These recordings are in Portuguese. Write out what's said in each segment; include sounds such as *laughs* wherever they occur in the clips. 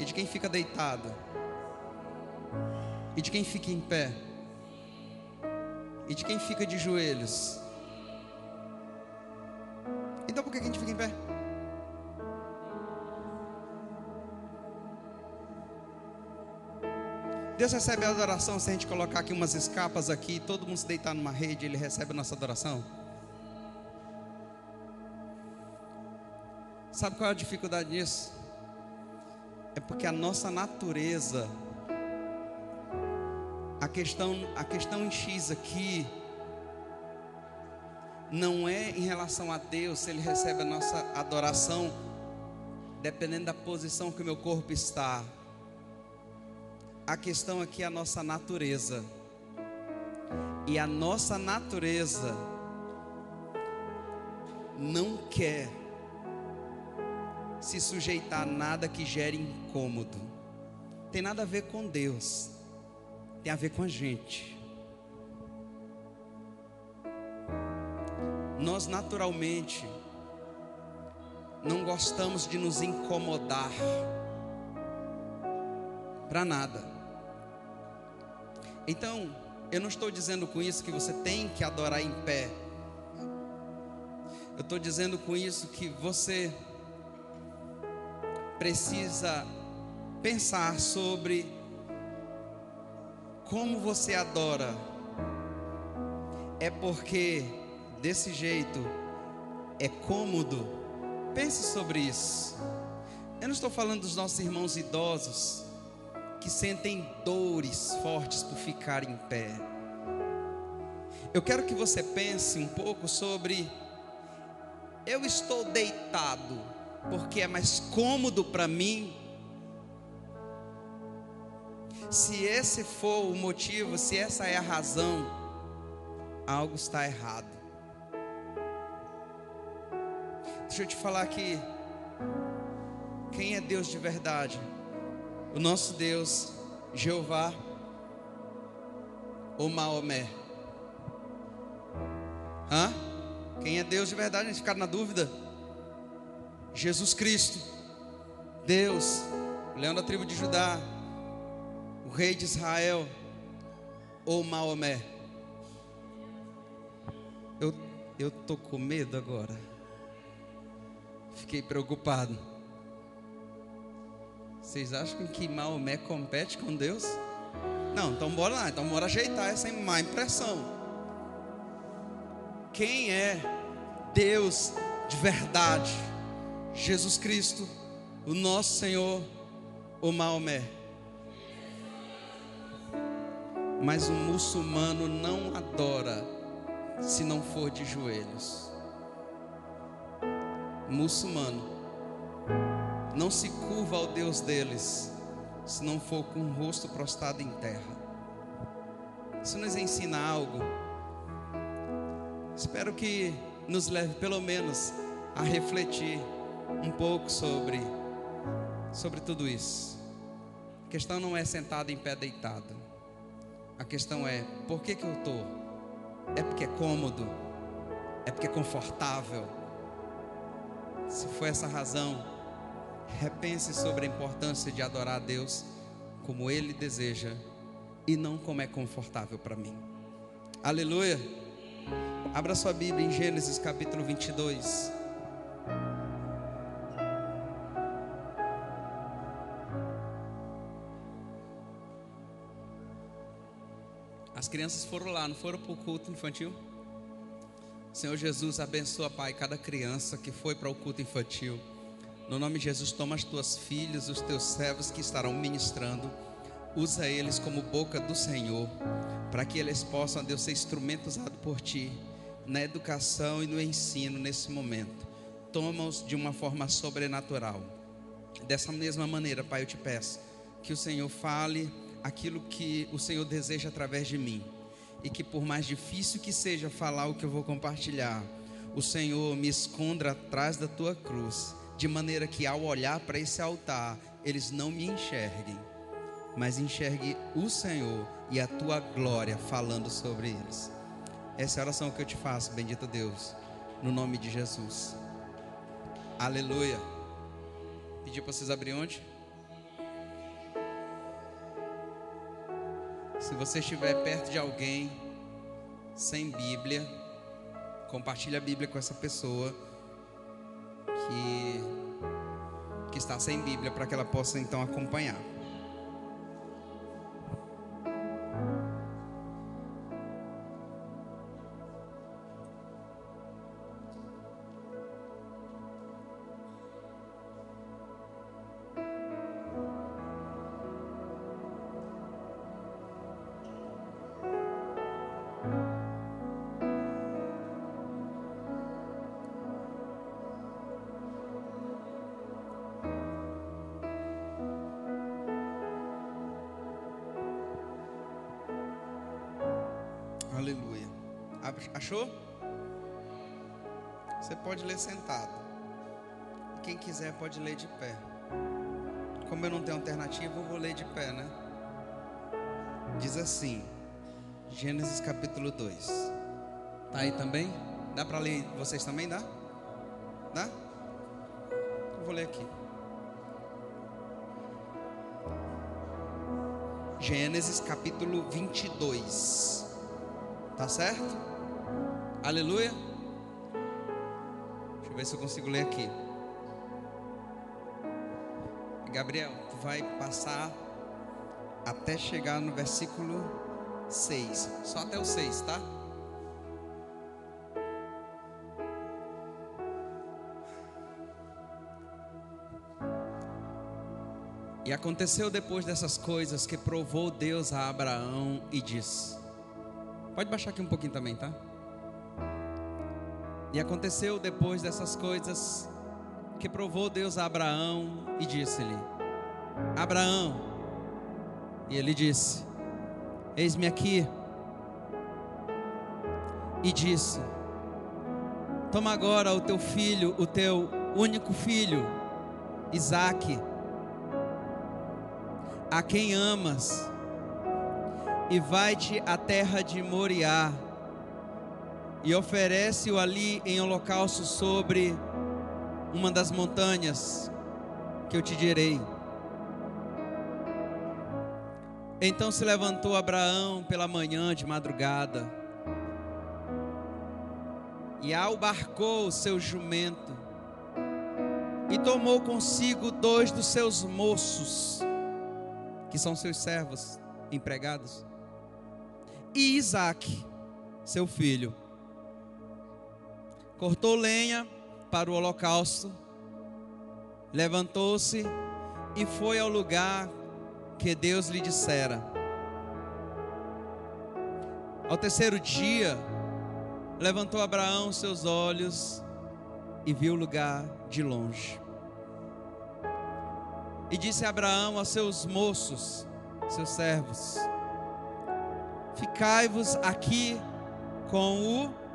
E de quem fica deitado? E de quem fica em pé? E de quem fica de joelhos? Então por que a gente fica em pé? Deus recebe a adoração se a gente colocar aqui umas escapas aqui, todo mundo se deitar numa rede, ele recebe a nossa adoração. Sabe qual é a dificuldade disso? Porque a nossa natureza, a questão, a questão em X aqui, não é em relação a Deus, se Ele recebe a nossa adoração, dependendo da posição que o meu corpo está. A questão aqui é a nossa natureza. E a nossa natureza não quer se sujeitar a nada que gere incômodo. Tem nada a ver com Deus, tem a ver com a gente. Nós naturalmente não gostamos de nos incomodar para nada. Então, eu não estou dizendo com isso que você tem que adorar em pé. Eu estou dizendo com isso que você precisa pensar sobre como você adora. É porque desse jeito é cômodo. Pense sobre isso. Eu não estou falando dos nossos irmãos idosos que sentem dores fortes por ficar em pé. Eu quero que você pense um pouco sobre eu estou deitado porque é mais cômodo para mim. Se esse for o motivo, se essa é a razão, algo está errado. Deixa eu te falar aqui. Quem é Deus de verdade? o nosso Deus, Jeová ou Maomé? Hã? Quem é Deus de verdade? A gente ficar na dúvida. Jesus Cristo, Deus, leão da tribo de Judá, o rei de Israel ou Maomé? Eu eu tô com medo agora. Fiquei preocupado. Vocês acham que Maomé compete com Deus? Não, então bora lá, então bora ajeitar essa má impressão. Quem é Deus de verdade? Jesus Cristo, o nosso Senhor, ou Maomé? Mas o muçulmano não adora se não for de joelhos. muçulmano não se curva ao Deus deles, se não for com o rosto prostrado em terra. Isso nos ensina algo. Espero que nos leve pelo menos a refletir um pouco sobre sobre tudo isso. A questão não é sentado em pé deitado. A questão é por que que eu estou? É porque é cômodo? É porque é confortável? Se for essa razão, repense sobre a importância de adorar a Deus como Ele deseja e não como é confortável para mim. Aleluia. Abra sua Bíblia em Gênesis capítulo 22. As crianças foram lá, não foram para o culto infantil? Senhor Jesus, abençoa, Pai, cada criança que foi para o culto infantil. No nome de Jesus, toma as tuas filhas, os teus servos que estarão ministrando, usa eles como boca do Senhor, para que eles possam, Deus, ser instrumento usado por ti na educação e no ensino nesse momento. Toma-os de uma forma sobrenatural. Dessa mesma maneira, Pai, eu te peço que o Senhor fale aquilo que o Senhor deseja através de mim. E que por mais difícil que seja falar o que eu vou compartilhar, o Senhor me esconda atrás da tua cruz de maneira que ao olhar para esse altar, eles não me enxerguem, mas enxergue o Senhor e a tua glória falando sobre eles. Essa é a oração que eu te faço, bendito Deus, no nome de Jesus. Aleluia. Pedi para vocês abrirem onde? Se você estiver perto de alguém sem Bíblia, compartilhe a Bíblia com essa pessoa que, que está sem Bíblia para que ela possa então acompanhar. Achou? Você pode ler sentado. Quem quiser pode ler de pé. Como eu não tenho alternativa, eu vou ler de pé, né? Diz assim, Gênesis capítulo 2. Tá aí também? Dá para ler vocês também, dá? Dá? Eu vou ler aqui. Gênesis capítulo 22. Tá certo? Aleluia. Deixa eu ver se eu consigo ler aqui. Gabriel, tu vai passar até chegar no versículo 6. Só até o 6, tá? E aconteceu depois dessas coisas que provou Deus a Abraão e disse: Pode baixar aqui um pouquinho também, tá? E aconteceu depois dessas coisas que provou Deus a Abraão e disse-lhe: Abraão, e ele disse: Eis-me aqui. E disse: Toma agora o teu filho, o teu único filho, Isaque, a quem amas, e vai-te à terra de Moriá, e oferece-o ali em holocausto sobre uma das montanhas que eu te direi. Então se levantou Abraão pela manhã de madrugada, e albarcou o seu jumento, e tomou consigo dois dos seus moços, que são seus servos empregados, e Isaac, seu filho. Cortou lenha para o holocausto, levantou-se e foi ao lugar que Deus lhe dissera. Ao terceiro dia, levantou Abraão seus olhos e viu o lugar de longe. E disse Abraão a seus moços, seus servos: Ficai-vos aqui com o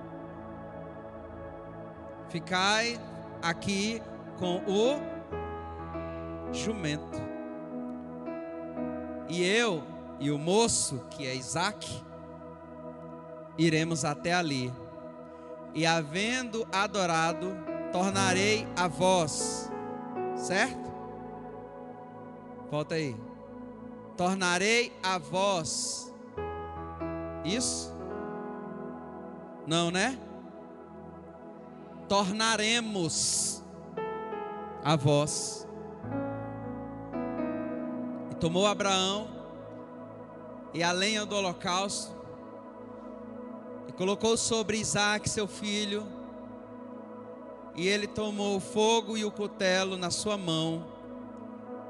Ficai aqui com o jumento. E eu e o moço, que é Isaac, iremos até ali. E havendo adorado, tornarei a vós. Certo? Volta aí. Tornarei a vós. Isso? Não, né? Tornaremos a vós. E tomou Abraão e a lenha do holocausto e colocou sobre Isaac, seu filho, e ele tomou o fogo e o cutelo na sua mão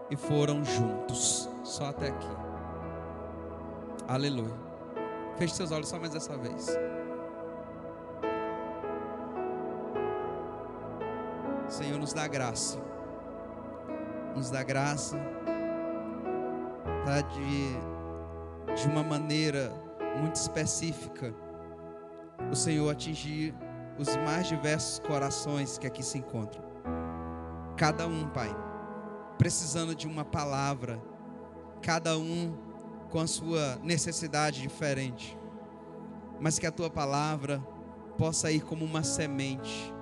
e foram juntos. Só até aqui. Aleluia. Feche seus olhos só mais dessa vez. Senhor, nos dá graça. Nos dá graça para de, de uma maneira muito específica o Senhor atingir os mais diversos corações que aqui se encontram. Cada um, Pai, precisando de uma palavra, cada um com a sua necessidade diferente, mas que a tua palavra possa ir como uma semente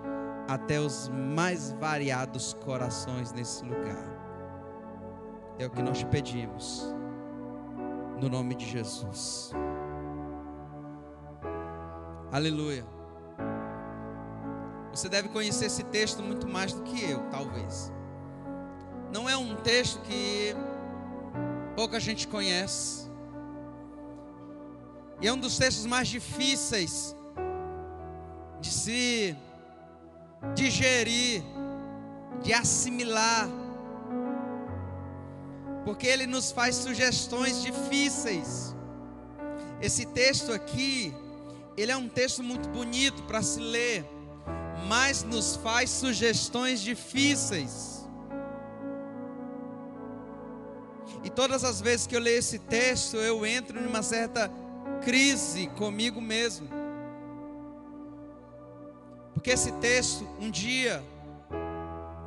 até os mais variados corações nesse lugar. É o que nós te pedimos, no nome de Jesus. Aleluia. Você deve conhecer esse texto muito mais do que eu, talvez. Não é um texto que pouca gente conhece. E é um dos textos mais difíceis de se digerir, de assimilar. Porque ele nos faz sugestões difíceis. Esse texto aqui, ele é um texto muito bonito para se ler mas nos faz sugestões difíceis. E todas as vezes que eu leio esse texto, eu entro numa certa crise comigo mesmo. Porque esse texto, um dia,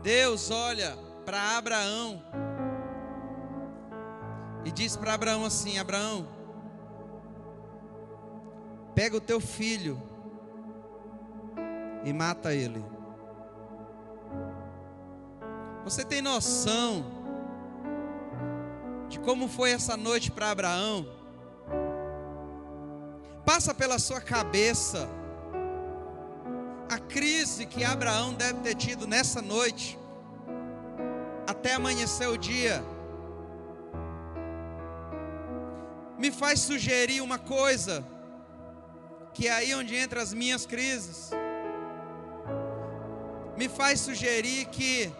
Deus olha para Abraão e diz para Abraão assim: Abraão, pega o teu filho e mata ele. Você tem noção de como foi essa noite para Abraão? Passa pela sua cabeça a crise que Abraão deve ter tido nessa noite, até amanhecer o dia. Me faz sugerir uma coisa, que é aí onde entra as minhas crises me faz sugerir que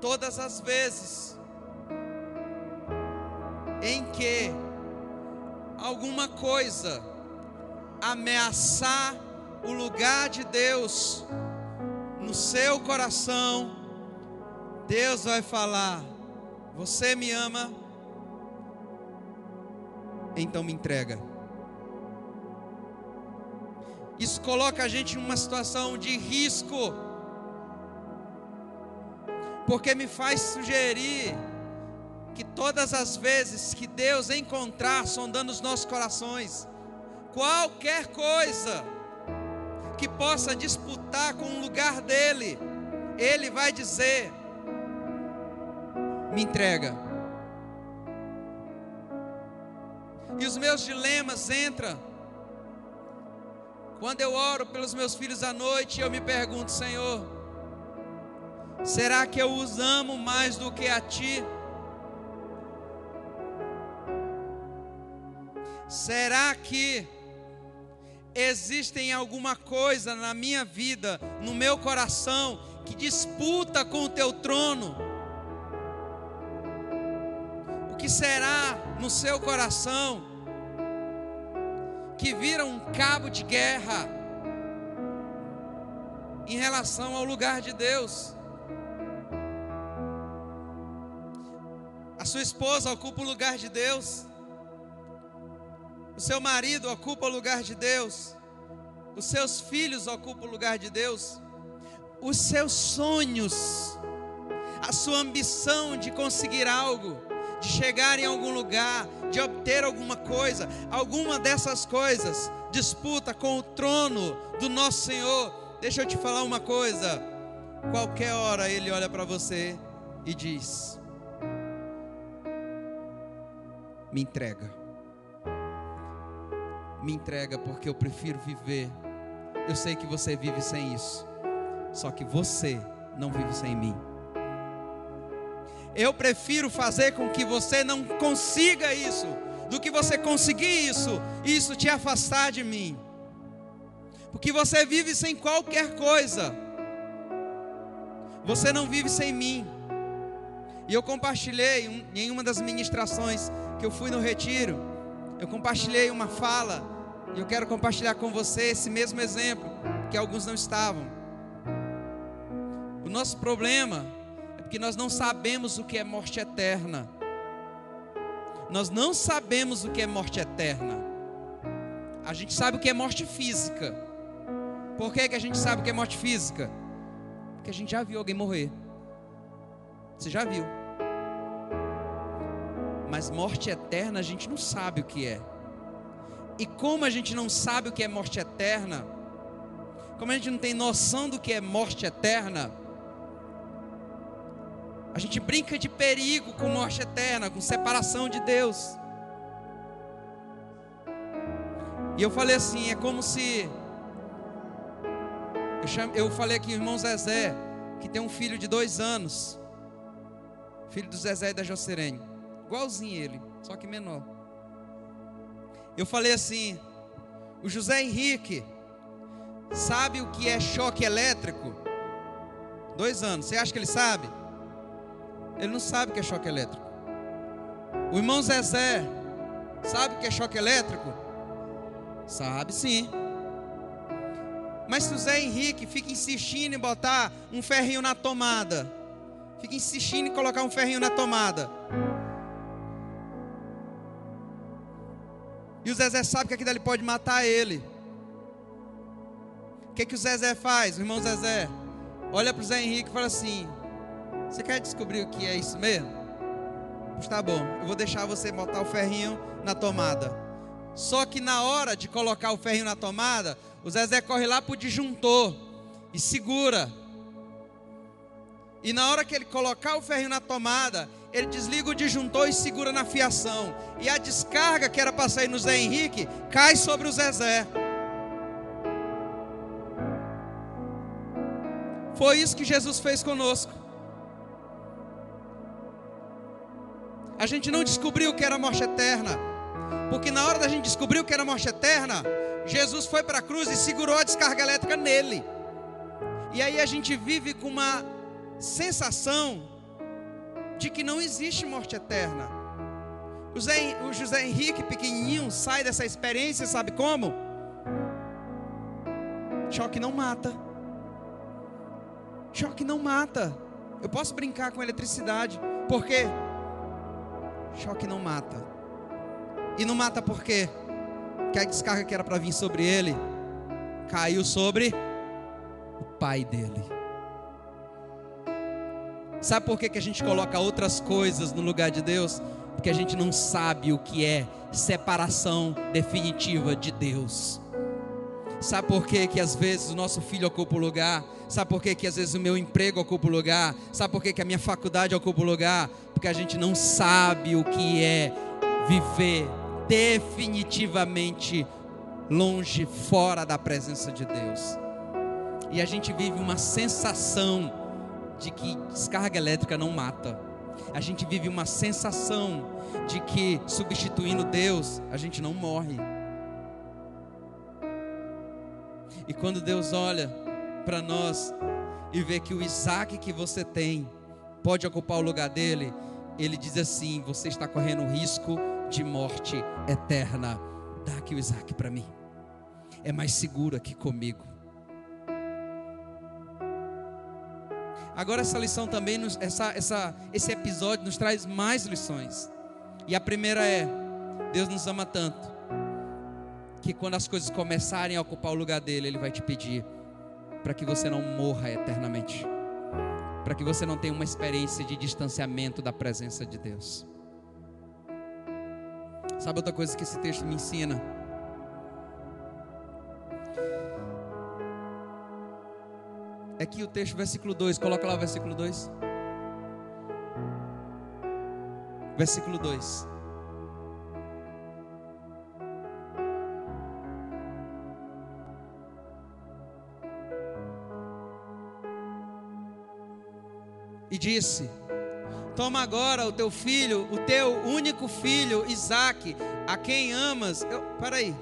todas as vezes em que alguma coisa ameaçar o lugar de Deus no seu coração, Deus vai falar: Você me ama, então me entrega. Isso coloca a gente em uma situação de risco, porque me faz sugerir que todas as vezes que Deus encontrar sondando os nossos corações, qualquer coisa que possa disputar com o lugar dele, ele vai dizer: me entrega. E os meus dilemas entram quando eu oro pelos meus filhos à noite, eu me pergunto, Senhor, será que eu os amo mais do que a Ti? Será que existem alguma coisa na minha vida, no meu coração, que disputa com o Teu trono? O que será no seu coração? que vira um cabo de guerra em relação ao lugar de Deus. A sua esposa ocupa o lugar de Deus. O seu marido ocupa o lugar de Deus. Os seus filhos ocupam o lugar de Deus. Os seus sonhos, a sua ambição de conseguir algo, de chegar em algum lugar, de obter alguma coisa, alguma dessas coisas disputa com o trono do nosso Senhor. Deixa eu te falar uma coisa. Qualquer hora ele olha para você e diz: Me entrega. Me entrega porque eu prefiro viver. Eu sei que você vive sem isso. Só que você não vive sem mim. Eu prefiro fazer com que você não consiga isso, do que você conseguir isso, isso te afastar de mim. Porque você vive sem qualquer coisa. Você não vive sem mim. E eu compartilhei em uma das ministrações que eu fui no retiro, eu compartilhei uma fala, e eu quero compartilhar com você esse mesmo exemplo, que alguns não estavam. O nosso problema porque nós não sabemos o que é morte eterna. Nós não sabemos o que é morte eterna. A gente sabe o que é morte física. Por que, que a gente sabe o que é morte física? Porque a gente já viu alguém morrer. Você já viu. Mas morte eterna a gente não sabe o que é. E como a gente não sabe o que é morte eterna, como a gente não tem noção do que é morte eterna, A gente brinca de perigo com morte eterna, com separação de Deus. E eu falei assim: é como se. Eu, chame, eu falei aqui, irmão Zezé, que tem um filho de dois anos. Filho do Zezé e da Jocerene. Igualzinho ele, só que menor. Eu falei assim: o José Henrique sabe o que é choque elétrico? Dois anos. Você acha que ele sabe? Ele não sabe o que é choque elétrico. O irmão Zezé sabe o que é choque elétrico? Sabe sim. Mas se o Zé Henrique fica insistindo em botar um ferrinho na tomada, fica insistindo em colocar um ferrinho na tomada, e o Zezé sabe que aquilo ali pode matar ele, o que, que o Zezé faz, o irmão Zezé? Olha para o Zé Henrique e fala assim: Você quer descobrir o que é isso mesmo? Pois tá bom, eu vou deixar você botar o ferrinho na tomada. Só que na hora de colocar o ferrinho na tomada, o Zezé corre lá para o disjuntor e segura. E na hora que ele colocar o ferrinho na tomada, ele desliga o disjuntor e segura na fiação. E a descarga que era para sair no Zé Henrique cai sobre o Zezé. Foi isso que Jesus fez conosco. A gente não descobriu que era morte eterna. Porque na hora da gente descobrir o que era morte eterna, Jesus foi para a cruz e segurou a descarga elétrica nele. E aí a gente vive com uma sensação de que não existe morte eterna. O José, o José Henrique, pequenininho, sai dessa experiência, sabe como? Choque não mata. Choque não mata. Eu posso brincar com eletricidade. Por quê? Choque não mata. E não mata? Porque a descarga que era para vir sobre ele caiu sobre o pai dele. Sabe por que, que a gente coloca outras coisas no lugar de Deus? Porque a gente não sabe o que é separação definitiva de Deus. Sabe por que, que às vezes o nosso filho ocupa o lugar? Sabe por que, que às vezes o meu emprego ocupa o lugar? Sabe por que, que a minha faculdade ocupa o lugar? Porque a gente não sabe o que é viver definitivamente longe, fora da presença de Deus. E a gente vive uma sensação de que descarga elétrica não mata. A gente vive uma sensação de que substituindo Deus, a gente não morre. E quando Deus olha para nós e vê que o Isaac que você tem pode ocupar o lugar dele, ele diz assim: você está correndo risco de morte eterna. Dá aqui o Isaac para mim. É mais seguro aqui comigo. Agora essa lição também, nos, essa, essa, esse episódio nos traz mais lições. E a primeira é: Deus nos ama tanto que quando as coisas começarem a ocupar o lugar dele, Ele vai te pedir para que você não morra eternamente, para que você não tenha uma experiência de distanciamento da presença de Deus. Sabe outra coisa que esse texto me ensina? É que o texto, versículo 2, coloca lá o versículo 2. Versículo 2. E disse: Toma agora o teu filho, o teu único filho, Isaque, a quem amas. Eu, peraí.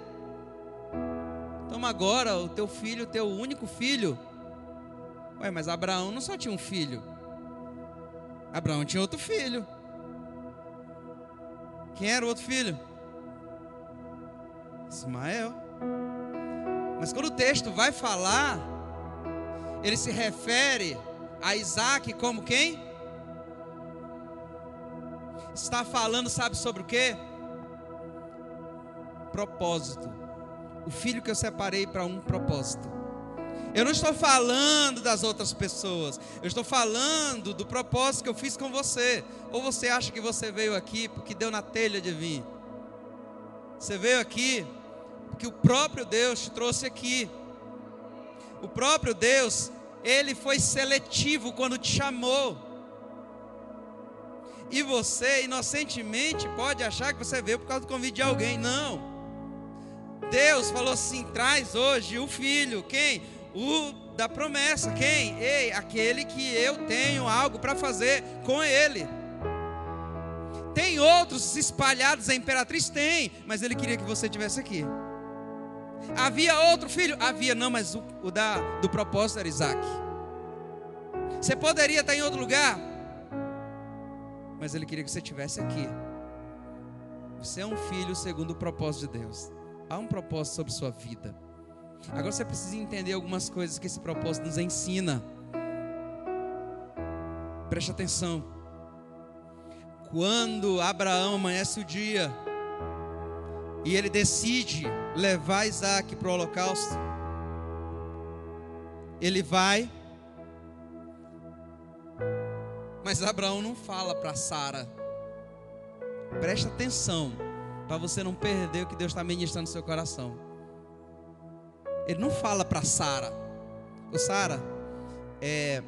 Toma agora o teu filho, o teu único filho. Ué, mas Abraão não só tinha um filho. Abraão tinha outro filho. Quem era o outro filho? Ismael. Mas quando o texto vai falar, ele se refere a Isaac como quem? está falando, sabe sobre o que? Propósito. O filho que eu separei para um propósito. Eu não estou falando das outras pessoas. Eu estou falando do propósito que eu fiz com você. Ou você acha que você veio aqui porque deu na telha de vir? Você veio aqui porque o próprio Deus te trouxe aqui. O próprio Deus, ele foi seletivo quando te chamou. E você, inocentemente, pode achar que você veio por causa do convite de alguém. Não. Deus falou assim: traz hoje o filho. Quem? O da promessa. Quem? Ei, aquele que eu tenho algo para fazer com ele. Tem outros espalhados, a imperatriz tem, mas ele queria que você tivesse aqui. Havia outro filho? Havia, não, mas o, o da, do propósito era Isaac. Você poderia estar em outro lugar, mas ele queria que você estivesse aqui. Você é um filho segundo o propósito de Deus. Há um propósito sobre sua vida. Agora você precisa entender algumas coisas que esse propósito nos ensina. Preste atenção. Quando Abraão amanhece o dia e ele decide levar Isaac para o holocausto, ele vai, mas Abraão não fala para Sara. Preste atenção, para você não perder o que Deus está ministrando no seu coração. Ele não fala para Sara, ô Sara, é,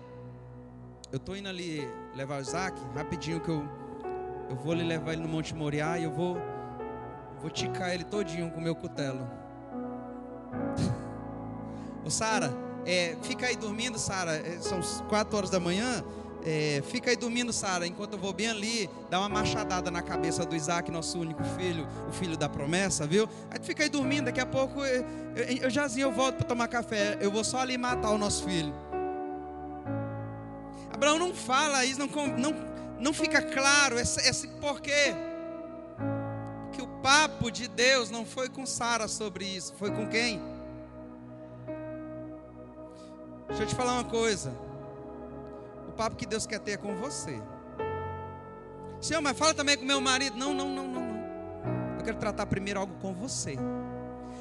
eu estou indo ali levar o Isaac, rapidinho que eu, eu vou lhe levar ele no Monte Moriá e eu vou, vou ticar ele todinho com o meu cutelo. *laughs* ô Sara, é, fica aí dormindo, Sara, é, são quatro horas da manhã, é, fica aí dormindo, Sara, enquanto eu vou bem ali, dá uma machadada na cabeça do Isaac, nosso único filho, o filho da promessa, viu? Aí tu fica aí dormindo, daqui a pouco eu, eu, eu jazinho, eu volto para tomar café, eu vou só ali matar o nosso filho. Abraão não fala isso, não, não, não fica claro esse, esse porquê. Que o papo de Deus não foi com Sara sobre isso, foi com quem? Deixa eu te falar uma coisa papo que Deus quer ter com você. Senhor, mas fala também com meu marido. Não, não, não, não, não. Eu quero tratar primeiro algo com você.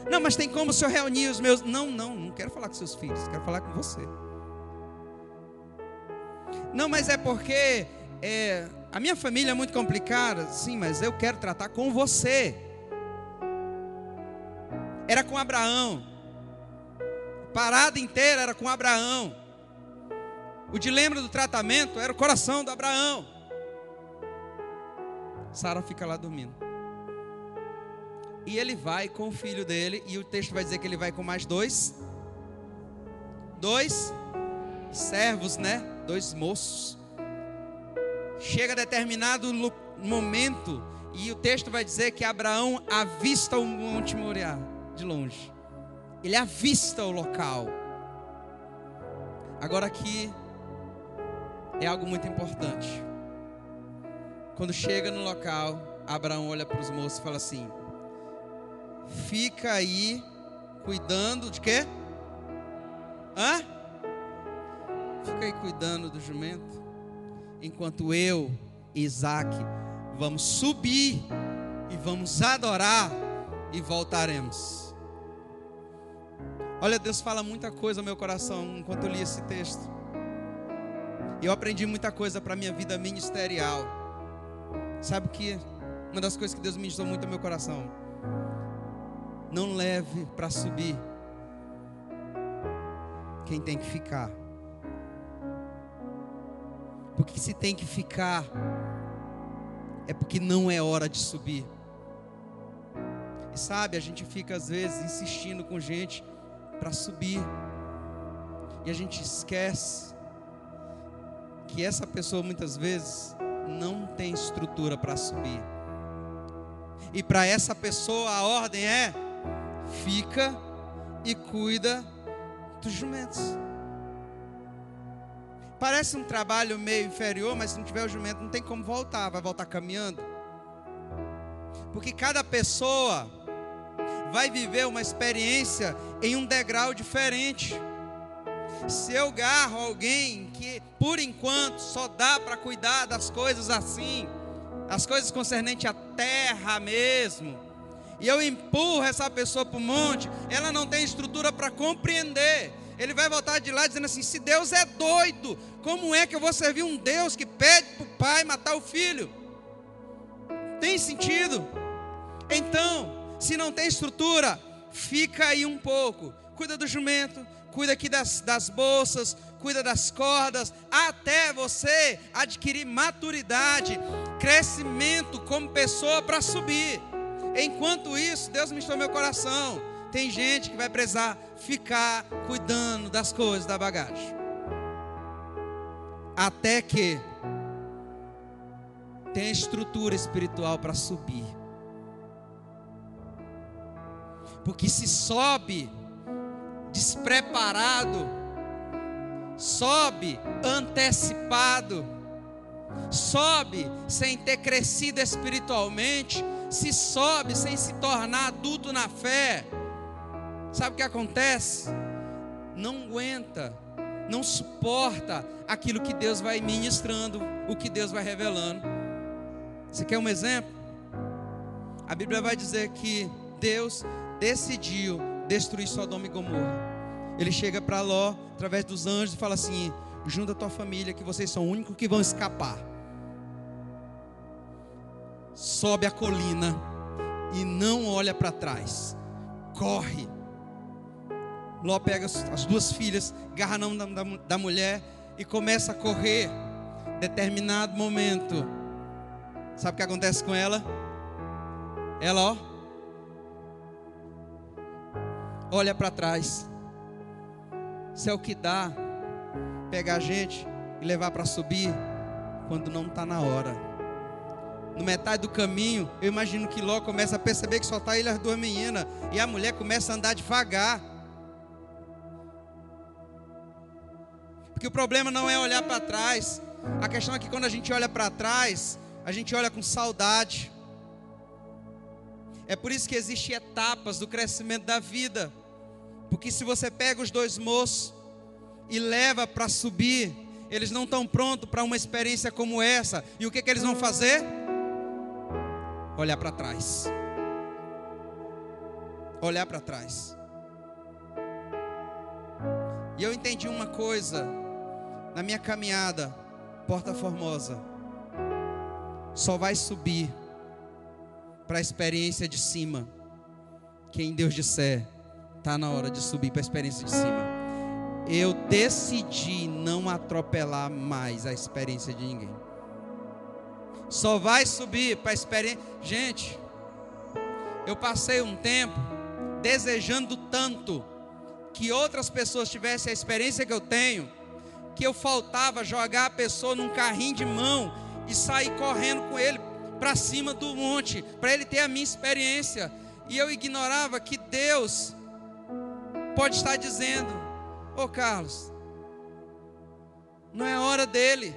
Não, mas tem como o senhor reunir os meus. Não, não, não quero falar com seus filhos, quero falar com você. Não, mas é porque é, a minha família é muito complicada. Sim, mas eu quero tratar com você. Era com Abraão. Parada inteira era com Abraão. O dilema do tratamento era o coração do Abraão. Sara fica lá dormindo. E ele vai com o filho dele, e o texto vai dizer que ele vai com mais dois. Dois servos, né? Dois moços. Chega determinado momento, e o texto vai dizer que Abraão avista o Monte Moriá de longe. Ele avista o local. Agora aqui é algo muito importante. Quando chega no local, Abraão olha para os moços e fala assim: Fica aí cuidando de quê? Hã? Fica aí cuidando do jumento, enquanto eu, Isaac, vamos subir e vamos adorar e voltaremos. Olha, Deus fala muita coisa no meu coração enquanto eu li esse texto. Eu aprendi muita coisa para minha vida ministerial. Sabe que uma das coisas que Deus ministrou muito no meu coração. Não leve para subir quem tem que ficar. Porque se tem que ficar, é porque não é hora de subir. E sabe, a gente fica às vezes insistindo com gente para subir. E a gente esquece que essa pessoa muitas vezes não tem estrutura para subir. E para essa pessoa a ordem é: fica e cuida dos jumentos. Parece um trabalho meio inferior, mas se não tiver o jumento, não tem como voltar, vai voltar caminhando. Porque cada pessoa vai viver uma experiência em um degrau diferente. Se eu garro alguém que por enquanto só dá para cuidar das coisas assim, as coisas concernentes à terra mesmo, e eu empurro essa pessoa para o monte, ela não tem estrutura para compreender. Ele vai voltar de lá dizendo assim: se Deus é doido, como é que eu vou servir um Deus que pede para o pai matar o filho? Tem sentido? Então, se não tem estrutura, fica aí um pouco, cuida do jumento, cuida aqui das, das bolsas, cuida das cordas, até você adquirir maturidade, crescimento como pessoa para subir. Enquanto isso, Deus me no meu coração. Tem gente que vai precisar ficar cuidando das coisas da bagagem. Até que tenha estrutura espiritual para subir. Porque se sobe despreparado, sobe antecipado, sobe sem ter crescido espiritualmente, se sobe sem se tornar adulto na fé. Sabe o que acontece? Não aguenta, não suporta aquilo que Deus vai ministrando, o que Deus vai revelando. Você quer um exemplo? A Bíblia vai dizer que Deus decidiu destruir Sodoma e Gomorra. Ele chega para Ló, através dos anjos, e fala assim: junta tua família, que vocês são os únicos que vão escapar. Sobe a colina e não olha para trás. Corre. Ló pega as duas filhas, garra na mão da, da mulher e começa a correr. Determinado momento. Sabe o que acontece com ela? Ela, ó, olha para trás. Isso é o que dá pegar a gente e levar para subir quando não está na hora. No metade do caminho, eu imagino que Ló começa a perceber que só está ele as duas meninas e a mulher começa a andar devagar. Porque o problema não é olhar para trás. A questão é que quando a gente olha para trás, a gente olha com saudade. É por isso que existem etapas do crescimento da vida. Porque se você pega os dois moços e leva para subir, eles não estão prontos para uma experiência como essa. E o que, que eles vão fazer? Olhar para trás. Olhar para trás. E eu entendi uma coisa na minha caminhada, Porta Formosa. Só vai subir para a experiência de cima quem Deus disser Está na hora de subir para a experiência de cima. Eu decidi não atropelar mais a experiência de ninguém. Só vai subir para a experiência. Gente, eu passei um tempo desejando tanto que outras pessoas tivessem a experiência que eu tenho, que eu faltava jogar a pessoa num carrinho de mão e sair correndo com ele para cima do monte, para ele ter a minha experiência. E eu ignorava que Deus pode estar dizendo: Ô oh, Carlos, não é a hora dele,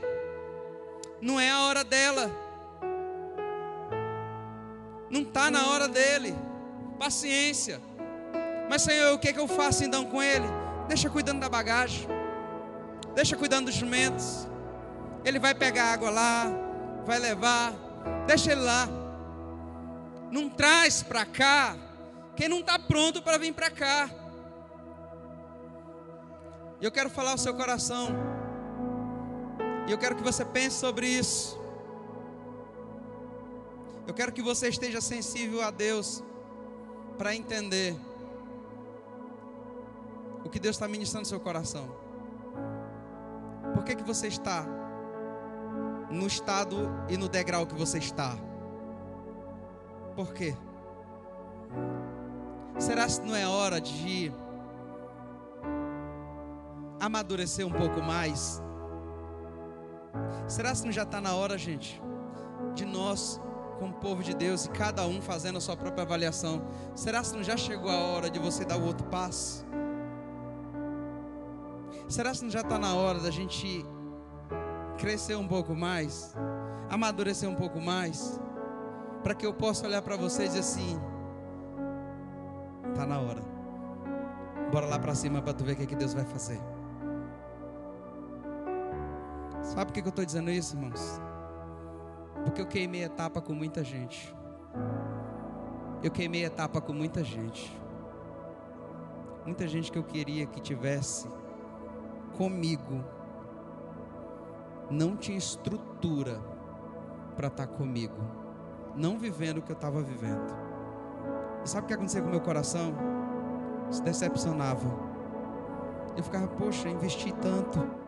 não é a hora dela, não está na hora dele, paciência. Mas Senhor, o que, é que eu faço então com ele? Deixa cuidando da bagagem, deixa cuidando dos jumentos. Ele vai pegar água lá, vai levar, deixa ele lá. Não traz para cá quem não está pronto para vir para cá. E eu quero falar ao seu coração. E eu quero que você pense sobre isso. Eu quero que você esteja sensível a Deus para entender o que Deus está ministrando no seu coração. Por que, que você está no estado e no degrau que você está? Por quê? Será que não é hora de amadurecer um pouco mais? Será que não já está na hora, gente, de nós, como povo de Deus, e cada um fazendo a sua própria avaliação? Será que não já chegou a hora de você dar o outro passo? Será que não já está na hora da gente crescer um pouco mais, amadurecer um pouco mais, para que eu possa olhar para vocês e dizer assim: está na hora. Bora lá para cima para tu ver o que, é que Deus vai fazer. Sabe por que eu estou dizendo isso, irmãos? Porque eu queimei etapa com muita gente. Eu queimei etapa com muita gente. Muita gente que eu queria que tivesse comigo. Não tinha estrutura para estar tá comigo. Não vivendo o que eu estava vivendo. E sabe o que aconteceu com o meu coração? Se decepcionava. Eu ficava, poxa, investi tanto,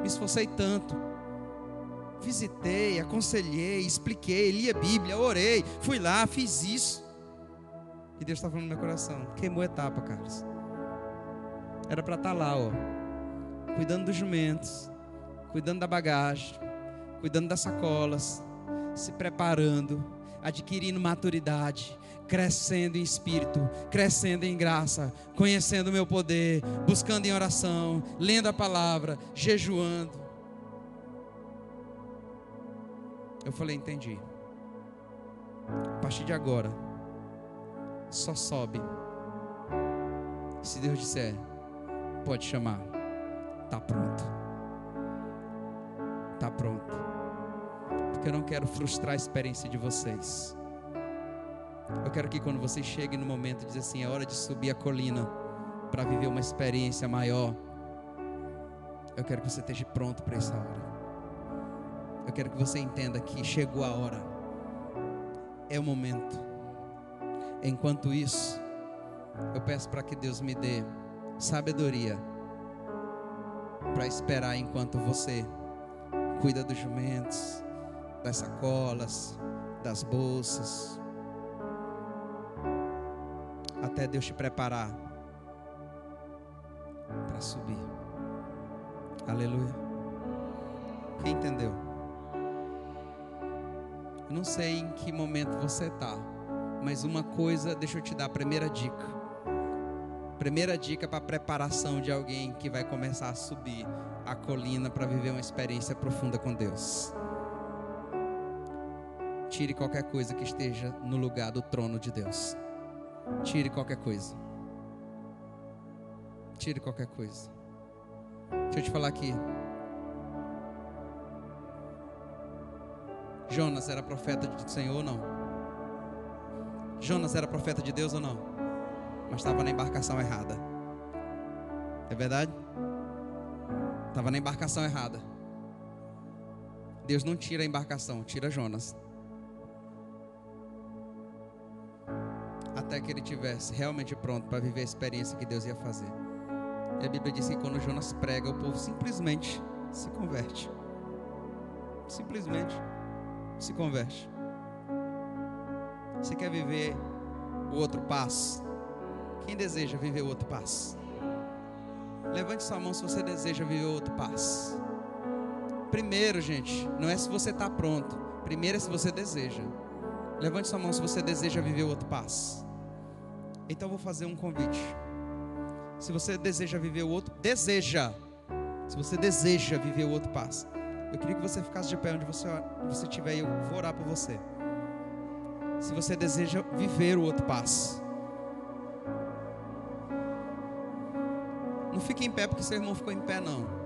me esforcei tanto, visitei, aconselhei, expliquei, li a Bíblia, orei, fui lá, fiz isso. E Deus está falando no meu coração, queimou etapa, Carlos. Era para estar tá lá, ó, cuidando dos jumentos, cuidando da bagagem, cuidando das sacolas, se preparando, adquirindo maturidade, crescendo em espírito, crescendo em graça, conhecendo o meu poder, buscando em oração, lendo a palavra, jejuando. Eu falei, entendi. A partir de agora, só sobe. Se Deus disser, pode chamar. Tá pronto. Tá pronto. Porque eu não quero frustrar a experiência de vocês. Eu quero que quando vocês cheguem no momento dizer assim, é hora de subir a colina para viver uma experiência maior. Eu quero que você esteja pronto para essa hora. Eu quero que você entenda que chegou a hora. É o momento. Enquanto isso, eu peço para que Deus me dê sabedoria para esperar enquanto você cuida dos jumentos, das sacolas, das bolsas, até Deus te preparar para subir. Aleluia. Quem entendeu? Eu não sei em que momento você está, mas uma coisa, deixa eu te dar a primeira dica. Primeira dica para preparação de alguém que vai começar a subir a colina para viver uma experiência profunda com Deus. Tire qualquer coisa que esteja no lugar do trono de Deus. Tire qualquer coisa. Tire qualquer coisa. Deixa eu te falar aqui. Jonas era profeta do Senhor ou não? Jonas era profeta de Deus ou não? Mas estava na embarcação errada. É verdade? Estava na embarcação errada. Deus não tira a embarcação, tira Jonas. Até que ele tivesse realmente pronto para viver a experiência que Deus ia fazer. E a Bíblia diz que quando Jonas prega, o povo simplesmente se converte. Simplesmente se converte. Você quer viver o outro passo? Quem deseja viver o outro passo? Levante sua mão se você deseja viver o outro passo. Primeiro, gente, não é se você está pronto. Primeiro é se você deseja. Levante sua mão se você deseja viver o outro passo. Então vou fazer um convite. Se você deseja viver o outro, deseja. Se você deseja viver o outro passo, eu queria que você ficasse de pé onde você, você estiver e eu vou orar por você. Se você deseja viver o outro passo, não fique em pé porque seu irmão ficou em pé, não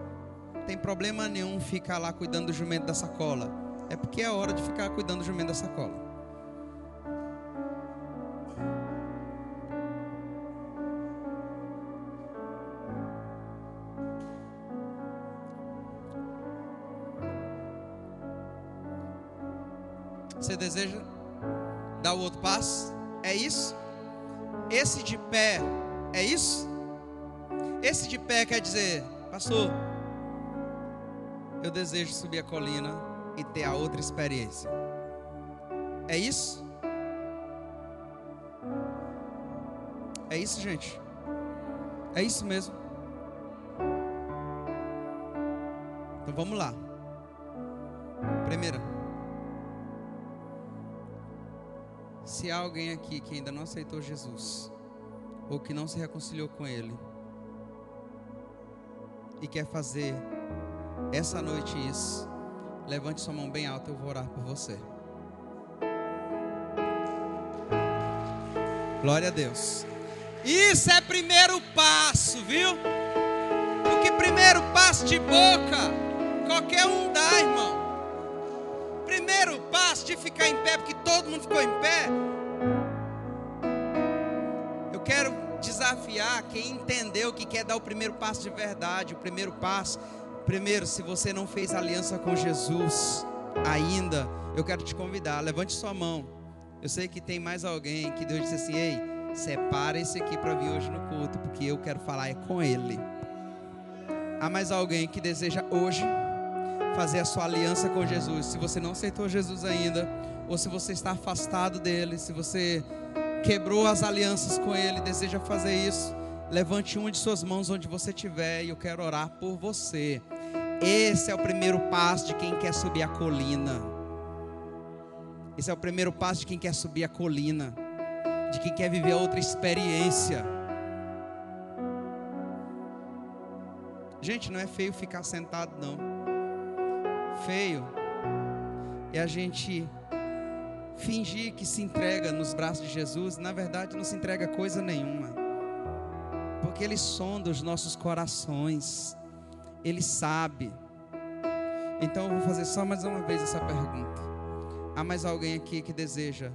tem problema nenhum ficar lá cuidando do jumento da sacola. É porque é hora de ficar cuidando do jumento da sacola. É isso? Esse de pé quer dizer, pastor, eu desejo subir a colina e ter a outra experiência. É isso? É isso, gente? É isso mesmo? Então vamos lá. Primeira. Se há alguém aqui que ainda não aceitou Jesus, ou que não se reconciliou com Ele, e quer fazer essa noite isso, levante sua mão bem alta, eu vou orar por você. Glória a Deus. Isso é primeiro passo, viu? Porque primeiro passo de boca, qualquer um dá, irmão primeiro passo de ficar em pé, porque todo mundo ficou em pé, quem entendeu que quer dar o primeiro passo de verdade, o primeiro passo. Primeiro, se você não fez aliança com Jesus ainda, eu quero te convidar, levante sua mão. Eu sei que tem mais alguém que Deus disse assim: Ei, separa esse aqui para vir hoje no culto, porque eu quero falar é com ele. Há mais alguém que deseja hoje fazer a sua aliança com Jesus? Se você não aceitou Jesus ainda, ou se você está afastado dele, se você quebrou as alianças com ele, deseja fazer isso, levante uma de suas mãos onde você estiver e eu quero orar por você. Esse é o primeiro passo de quem quer subir a colina. Esse é o primeiro passo de quem quer subir a colina, de quem quer viver outra experiência. Gente, não é feio ficar sentado, não. Feio é a gente fingir que se entrega nos braços de Jesus, na verdade não se entrega coisa nenhuma. Porque Ele sonda os nossos corações, Ele sabe. Então eu vou fazer só mais uma vez essa pergunta. Há mais alguém aqui que deseja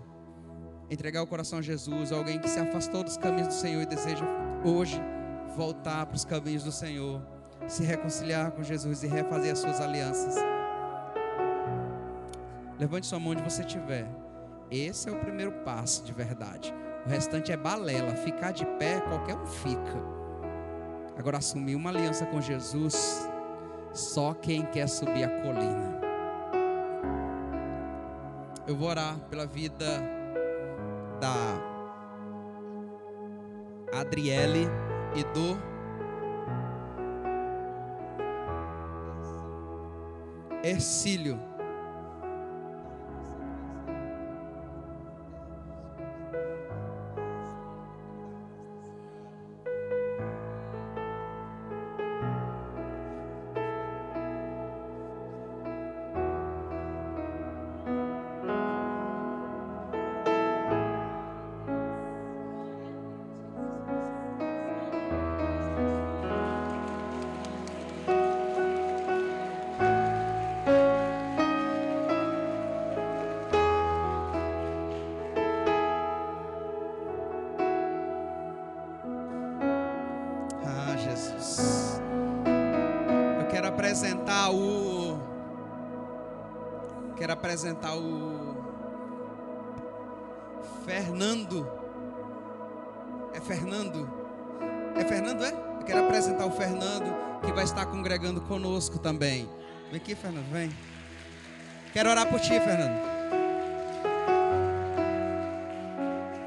entregar o coração a Jesus? Alguém que se afastou dos caminhos do Senhor e deseja hoje voltar para os caminhos do Senhor? se reconciliar com Jesus e refazer as suas alianças. Levante sua mão onde você estiver. Esse é o primeiro passo de verdade. O restante é balela. Ficar de pé, qualquer um fica. Agora, assumir uma aliança com Jesus, só quem quer subir a colina. Eu vou orar pela vida da Adriele e do Ercílio. Apresentar o Fernando. É Fernando? É Fernando, é? Eu quero apresentar o Fernando, que vai estar congregando conosco também. Vem aqui, Fernando, vem. Quero orar por ti, Fernando.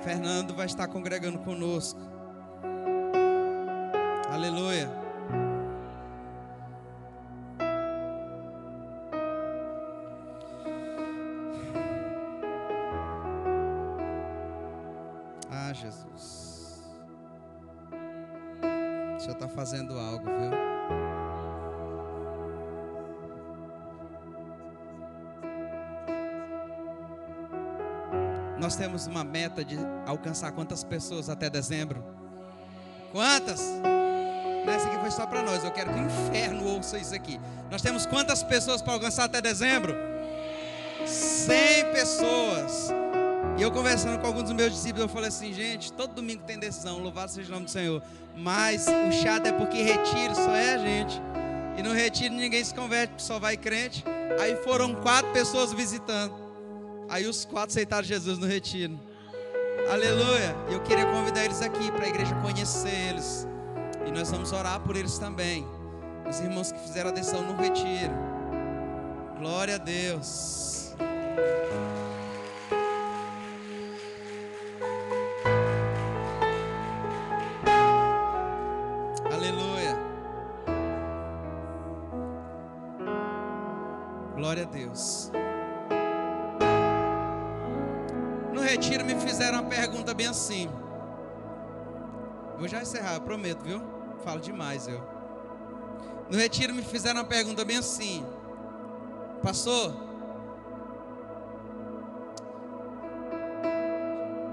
Fernando vai estar congregando conosco. Fazendo algo, viu? Nós temos uma meta de alcançar quantas pessoas até dezembro? Quantas? Essa aqui foi só para nós. Eu quero que o inferno ouça isso aqui. Nós temos quantas pessoas para alcançar até dezembro? 100 pessoas. E eu conversando com alguns dos meus discípulos, eu falei assim, gente, todo domingo tem decisão, louvado seja o nome do Senhor. Mas o chato é porque retiro só é a gente. E no retiro ninguém se converte, só vai crente. Aí foram quatro pessoas visitando. Aí os quatro aceitaram Jesus no retiro. Aleluia. E eu queria convidar eles aqui para a igreja conhecer eles. E nós vamos orar por eles também. Os irmãos que fizeram a decisão no retiro. Glória a Deus. Deus. No retiro me fizeram uma pergunta bem assim. Vou já encerrar, eu prometo, viu? Falo demais eu. No retiro me fizeram uma pergunta bem assim. Pastor,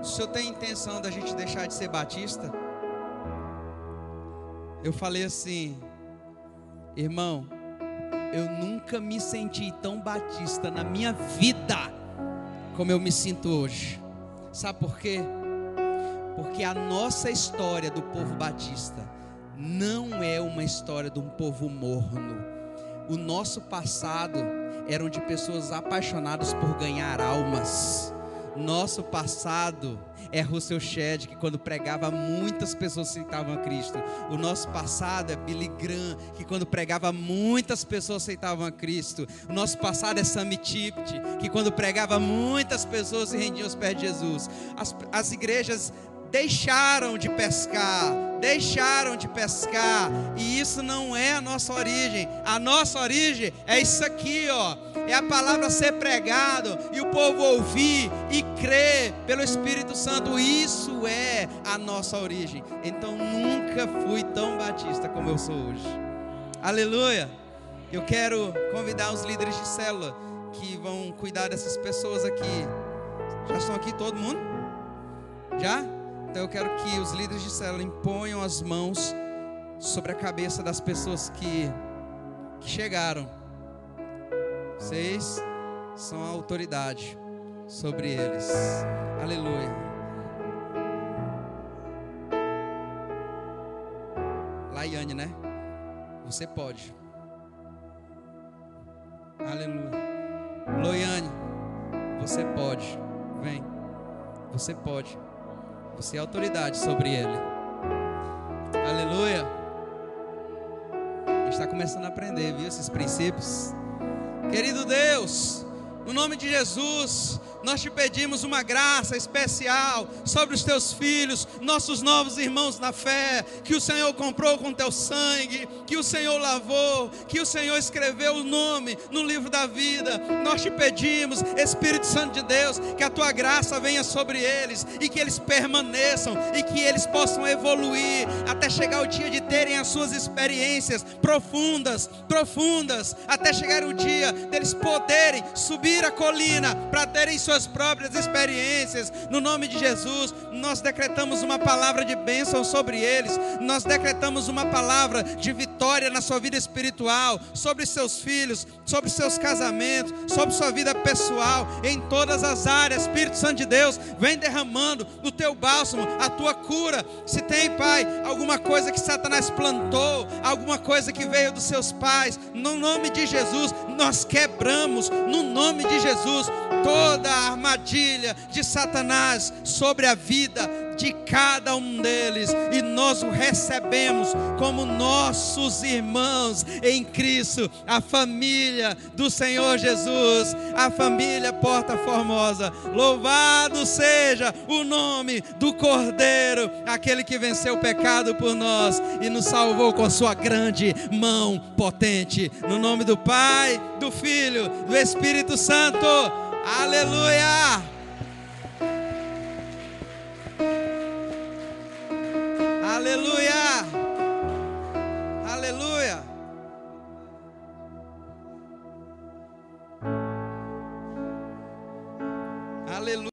o senhor tem intenção da gente deixar de ser batista? Eu falei assim, irmão, eu nunca me senti tão batista na minha vida como eu me sinto hoje. Sabe por quê? Porque a nossa história do povo batista não é uma história de um povo morno. O nosso passado eram de pessoas apaixonadas por ganhar almas. Nosso passado é Russell Shedd, que quando pregava muitas pessoas aceitavam a Cristo. O nosso passado é Billy Graham, que quando pregava muitas pessoas aceitavam a Cristo. O nosso passado é Sammy Tipt, que quando pregava muitas pessoas se rendiam aos pés de Jesus. As, as igrejas deixaram de pescar, deixaram de pescar, e isso não é a nossa origem. A nossa origem é isso aqui, ó. É a palavra ser pregado e o povo ouvir e crer pelo Espírito Santo. Isso é a nossa origem. Então nunca fui tão batista como eu sou hoje. Aleluia. Eu quero convidar os líderes de célula que vão cuidar dessas pessoas aqui. Já estão aqui todo mundo? Já? Então eu quero que os líderes de célula imponham as mãos sobre a cabeça das pessoas que, que chegaram. Vocês são a autoridade sobre eles. Aleluia. Laiane, né? Você pode. Aleluia. Loiane, você pode. Vem. Você pode. Você é autoridade sobre ele. Aleluia. A gente está começando a aprender, viu? Esses princípios. Querido Deus, no nome de Jesus, nós te pedimos uma graça especial sobre os teus filhos, nossos novos irmãos na fé, que o Senhor comprou com teu sangue, que o Senhor lavou, que o Senhor escreveu o nome no livro da vida. Nós te pedimos, Espírito Santo de Deus, que a tua graça venha sobre eles e que eles permaneçam e que eles possam evoluir até chegar o dia de terem as suas experiências profundas, profundas, até chegar o dia deles poderem subir a colina para terem suas próprias experiências. No nome de Jesus, nós decretamos uma palavra de bênção sobre eles. Nós decretamos uma palavra de vitória na sua vida espiritual, sobre seus filhos, sobre seus casamentos, sobre sua vida pessoal, em todas as áreas. Espírito Santo de Deus, vem derramando o teu bálsamo, a tua cura. Se tem, Pai, alguma coisa que Satanás plantou, alguma coisa que veio dos seus pais, no nome de Jesus, nós quebramos, no nome de Jesus, toda a armadilha de Satanás sobre a vida de cada um deles e nós o recebemos como nossos irmãos em Cristo, a família do Senhor Jesus, a família Porta Formosa. Louvado seja o nome do Cordeiro, aquele que venceu o pecado por nós e nos salvou com sua grande mão potente. No nome do Pai, do Filho, do Espírito Santo. Aleluia! Aleluia!